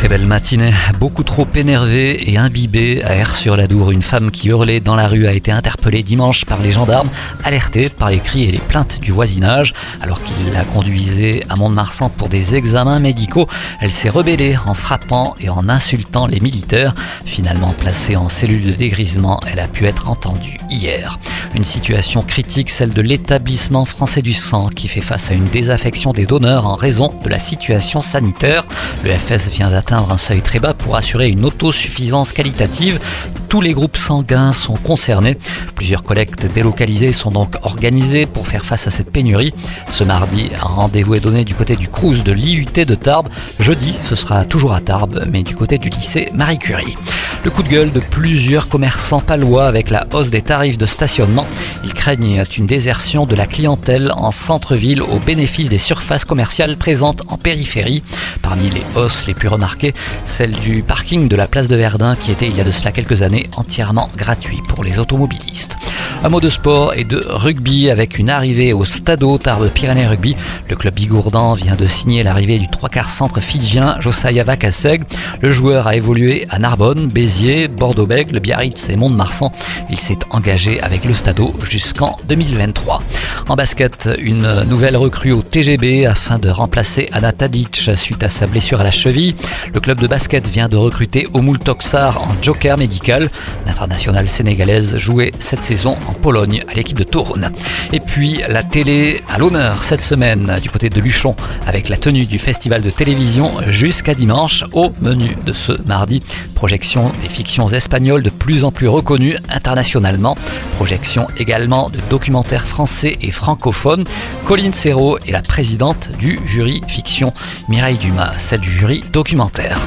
Très belle matinée, beaucoup trop énervée et imbibée à Air-sur-la-Dour. Une femme qui hurlait dans la rue a été interpellée dimanche par les gendarmes, alertée par les cris et les plaintes du voisinage. Alors qu'il la conduisait à Mont-de-Marsan pour des examens médicaux, elle s'est rebellée en frappant et en insultant les militaires. Finalement placée en cellule de dégrisement, elle a pu être entendue hier. Une situation critique, celle de l'établissement français du sang qui fait face à une désaffection des donneurs en raison de la situation sanitaire. Le FS vient d'atteindre un seuil très bas pour assurer une autosuffisance qualitative. Tous les groupes sanguins sont concernés. Plusieurs collectes délocalisées sont donc organisées pour faire face à cette pénurie. Ce mardi, un rendez-vous est donné du côté du Crous de l'IUT de Tarbes. Jeudi, ce sera toujours à Tarbes, mais du côté du lycée Marie Curie. Le coup de gueule de plusieurs commerçants palois avec la hausse des tarifs de stationnement. Ils craignent une désertion de la clientèle en centre-ville au bénéfice des surfaces commerciales présentes en périphérie. Parmi les hausses les plus remarquées, celle du parking de la place de Verdun qui était il y a de cela quelques années entièrement gratuit pour les automobilistes. Un mot de sport et de rugby avec une arrivée au Stadeau Tarbes Pyrénées Rugby. Le club bigourdan vient de signer l'arrivée du trois quarts centre fidjien Josiah Vakaseg. Le joueur a évolué à Narbonne, Béziers, Bordeaux-Bègles, Biarritz et Mont-de-Marsan. Il s'est engagé avec le Stadeau jusqu'en 2023. En basket, une nouvelle recrue au TGB afin de remplacer Anna Tadic suite à sa blessure à la cheville. Le club de basket vient de recruter Omul Toksar en joker médical. L'internationale sénégalaise jouait cette saison en Pologne à l'équipe de Tourne. Et puis la télé à l'honneur cette semaine du côté de Luchon avec la tenue du festival de télévision jusqu'à dimanche au menu de ce mardi. Projection des fictions espagnoles de plus en plus reconnues internationalement. Projection également de documentaires français et francophones. Colline Serrault est la présidente du jury fiction. Mireille Dumas, celle du jury documentaire.